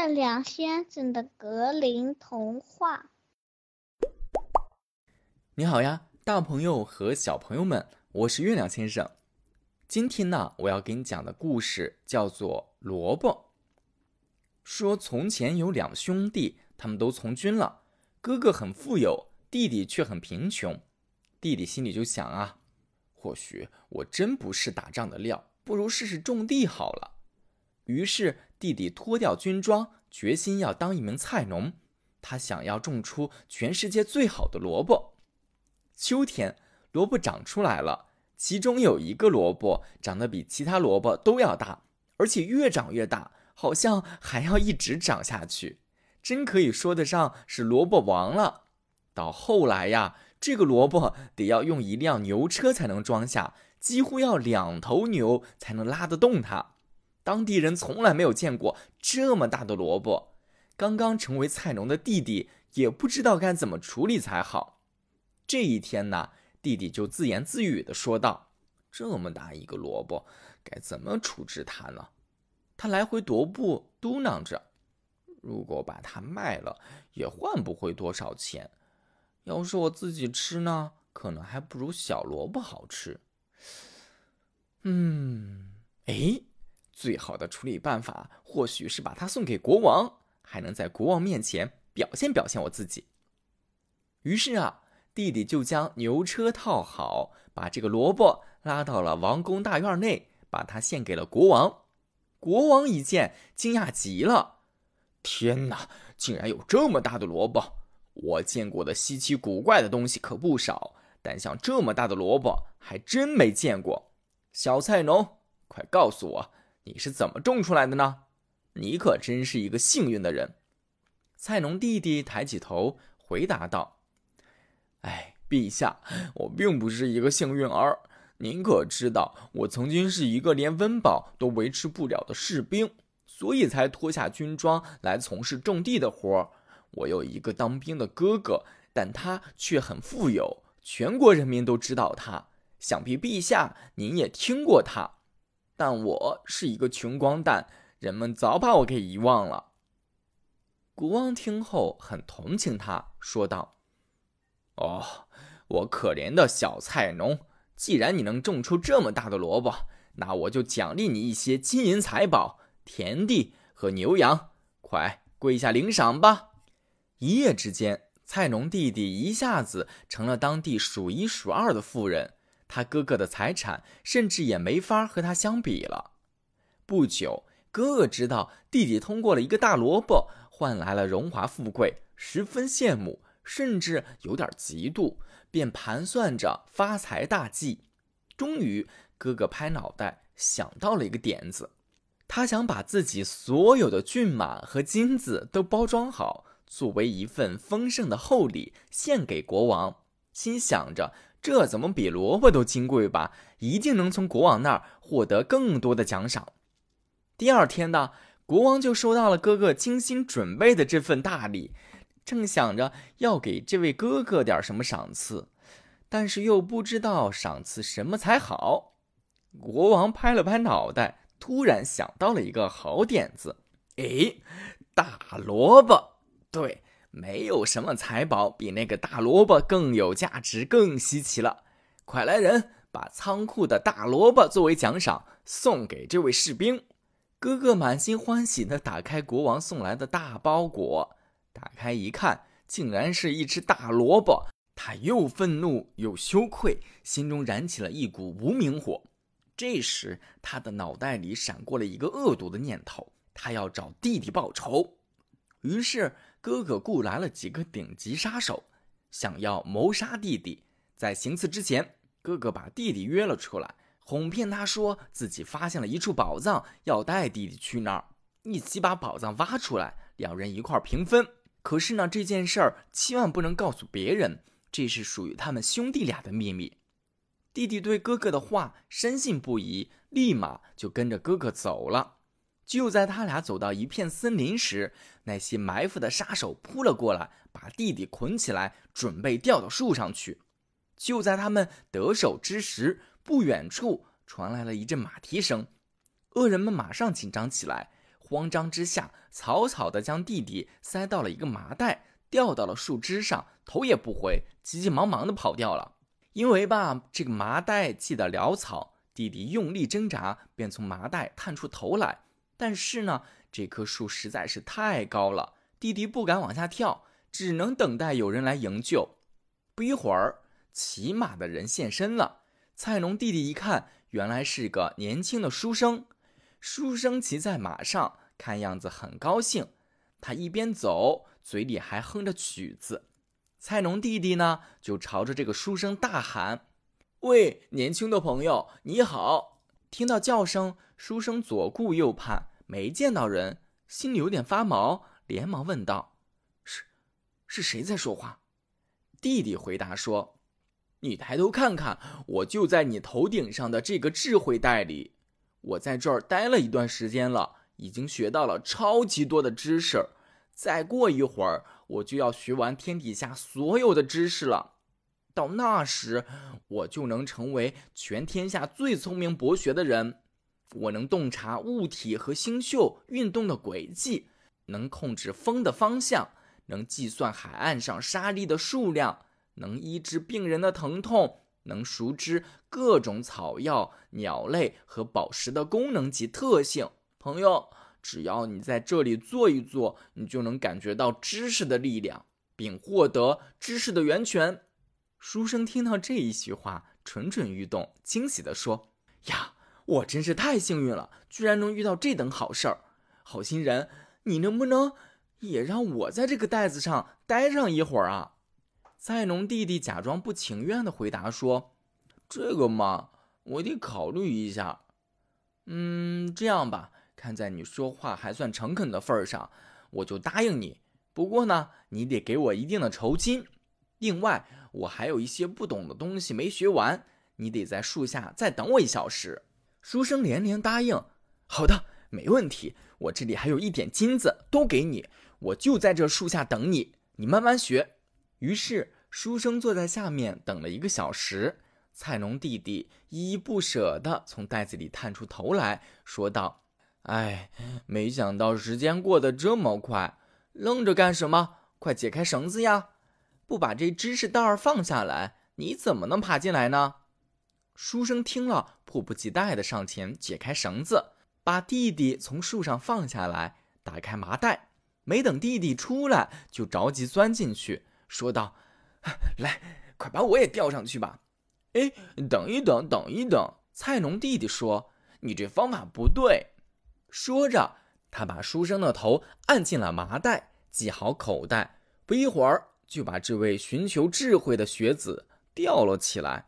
月亮先生的格林童话。你好呀，大朋友和小朋友们，我是月亮先生。今天呢，我要给你讲的故事叫做《萝卜》。说从前有两兄弟，他们都从军了，哥哥很富有，弟弟却很贫穷。弟弟心里就想啊，或许我真不是打仗的料，不如试试种地好了。于是弟弟脱掉军装，决心要当一名菜农。他想要种出全世界最好的萝卜。秋天，萝卜长出来了，其中有一个萝卜长得比其他萝卜都要大，而且越长越大，好像还要一直长下去，真可以说得上是萝卜王了。到后来呀。这个萝卜得要用一辆牛车才能装下，几乎要两头牛才能拉得动它。当地人从来没有见过这么大的萝卜。刚刚成为菜农的弟弟也不知道该怎么处理才好。这一天呢，弟弟就自言自语地说道：“这么大一个萝卜，该怎么处置它呢？”他来回踱步，嘟囔着：“如果把它卖了，也换不回多少钱。”要是我自己吃呢，可能还不如小萝卜好吃。嗯，哎，最好的处理办法或许是把它送给国王，还能在国王面前表现表现我自己。于是啊，弟弟就将牛车套好，把这个萝卜拉到了王宫大院内，把它献给了国王。国王一见，惊讶极了：“天哪，竟然有这么大的萝卜！”我见过的稀奇古怪的东西可不少，但像这么大的萝卜还真没见过。小菜农，快告诉我，你是怎么种出来的呢？你可真是一个幸运的人。菜农弟弟抬起头回答道：“哎，陛下，我并不是一个幸运儿。您可知道，我曾经是一个连温饱都维持不了的士兵，所以才脱下军装来从事种地的活儿。”我有一个当兵的哥哥，但他却很富有，全国人民都知道他。想必陛下您也听过他，但我是一个穷光蛋，人们早把我给遗忘了。国王听后很同情他，说道：“哦，我可怜的小菜农，既然你能种出这么大的萝卜，那我就奖励你一些金银财宝、田地和牛羊，快跪下领赏吧。”一夜之间，菜农弟弟一下子成了当地数一数二的富人。他哥哥的财产甚至也没法和他相比了。不久，哥哥知道弟弟通过了一个大萝卜换来了荣华富贵，十分羡慕，甚至有点嫉妒，便盘算着发财大计。终于，哥哥拍脑袋想到了一个点子，他想把自己所有的骏马和金子都包装好。作为一份丰盛的厚礼献给国王，心想着这怎么比萝卜都金贵吧？一定能从国王那儿获得更多的奖赏。第二天呢，国王就收到了哥哥精心准备的这份大礼，正想着要给这位哥哥点什么赏赐，但是又不知道赏赐什么才好。国王拍了拍脑袋，突然想到了一个好点子：哎，大萝卜！对，没有什么财宝比那个大萝卜更有价值、更稀奇了。快来人，把仓库的大萝卜作为奖赏送给这位士兵。哥哥满心欢喜地打开国王送来的大包裹，打开一看，竟然是一只大萝卜。他又愤怒又羞愧，心中燃起了一股无名火。这时，他的脑袋里闪过了一个恶毒的念头：他要找弟弟报仇。于是。哥哥雇来了几个顶级杀手，想要谋杀弟弟。在行刺之前，哥哥把弟弟约了出来，哄骗他说自己发现了一处宝藏，要带弟弟去那儿，一起把宝藏挖出来，两人一块平分。可是呢，这件事儿千万不能告诉别人，这是属于他们兄弟俩的秘密。弟弟对哥哥的话深信不疑，立马就跟着哥哥走了。就在他俩走到一片森林时，那些埋伏的杀手扑了过来，把弟弟捆起来，准备吊到树上去。就在他们得手之时，不远处传来了一阵马蹄声，恶人们马上紧张起来，慌张之下，草草的将弟弟塞到了一个麻袋，吊到了树枝上，头也不回，急急忙忙的跑掉了。因为吧，这个麻袋系得潦草，弟弟用力挣扎，便从麻袋探出头来。但是呢，这棵树实在是太高了，弟弟不敢往下跳，只能等待有人来营救。不一会儿，骑马的人现身了。菜农弟弟一看，原来是个年轻的书生。书生骑在马上，看样子很高兴。他一边走，嘴里还哼着曲子。菜农弟弟呢，就朝着这个书生大喊：“喂，年轻的朋友，你好！”听到叫声，书生左顾右盼，没见到人，心里有点发毛，连忙问道：“是，是谁在说话？”弟弟回答说：“你抬头看看，我就在你头顶上的这个智慧袋里。”我在这儿待了一段时间了，已经学到了超级多的知识。再过一会儿，我就要学完天底下所有的知识了。到那时，我就能成为全天下最聪明博学的人。我能洞察物体和星宿运动的轨迹，能控制风的方向，能计算海岸上沙粒的数量，能医治病人的疼痛。能熟知各种草药、鸟类和宝石的功能及特性，朋友，只要你在这里坐一坐，你就能感觉到知识的力量，并获得知识的源泉。书生听到这一席话，蠢蠢欲动，惊喜地说：“呀，我真是太幸运了，居然能遇到这等好事儿！好心人，你能不能也让我在这个袋子上待上一会儿啊？”菜农弟弟假装不情愿的回答说：“这个嘛，我得考虑一下。嗯，这样吧，看在你说话还算诚恳的份儿上，我就答应你。不过呢，你得给我一定的酬金。另外，我还有一些不懂的东西没学完，你得在树下再等我一小时。”书生连连答应：“好的，没问题。我这里还有一点金子，都给你。我就在这树下等你，你慢慢学。”于是，书生坐在下面等了一个小时。菜农弟弟依依不舍地从袋子里探出头来说道：“哎，没想到时间过得这么快，愣着干什么？快解开绳子呀！不把这知识袋放下来，你怎么能爬进来呢？”书生听了，迫不及待地上前解开绳子，把弟弟从树上放下来，打开麻袋。没等弟弟出来，就着急钻进去。说道：“ 来，快把我也吊上去吧！”哎，等一等，等一等。菜农弟弟说：“你这方法不对。”说着，他把书生的头按进了麻袋，系好口袋。不一会儿，就把这位寻求智慧的学子吊了起来。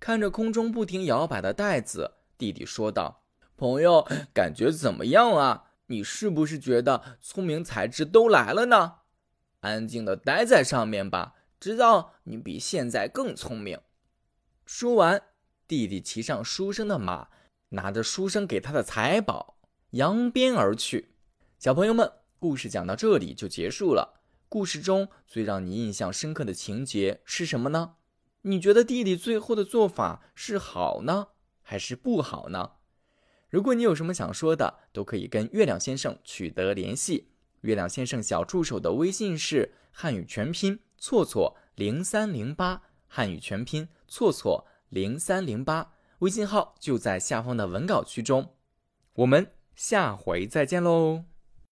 看着空中不停摇摆的袋子，弟弟说道：“朋友，感觉怎么样啊？你是不是觉得聪明才智都来了呢？”安静的待在上面吧，直到你比现在更聪明。说完，弟弟骑上书生的马，拿着书生给他的财宝，扬鞭而去。小朋友们，故事讲到这里就结束了。故事中最让你印象深刻的情节是什么呢？你觉得弟弟最后的做法是好呢，还是不好呢？如果你有什么想说的，都可以跟月亮先生取得联系。月亮先生小助手的微信是汉语全拼错错零三零八，汉语全拼错错零三零八，微信号就在下方的文稿区中。我们下回再见喽。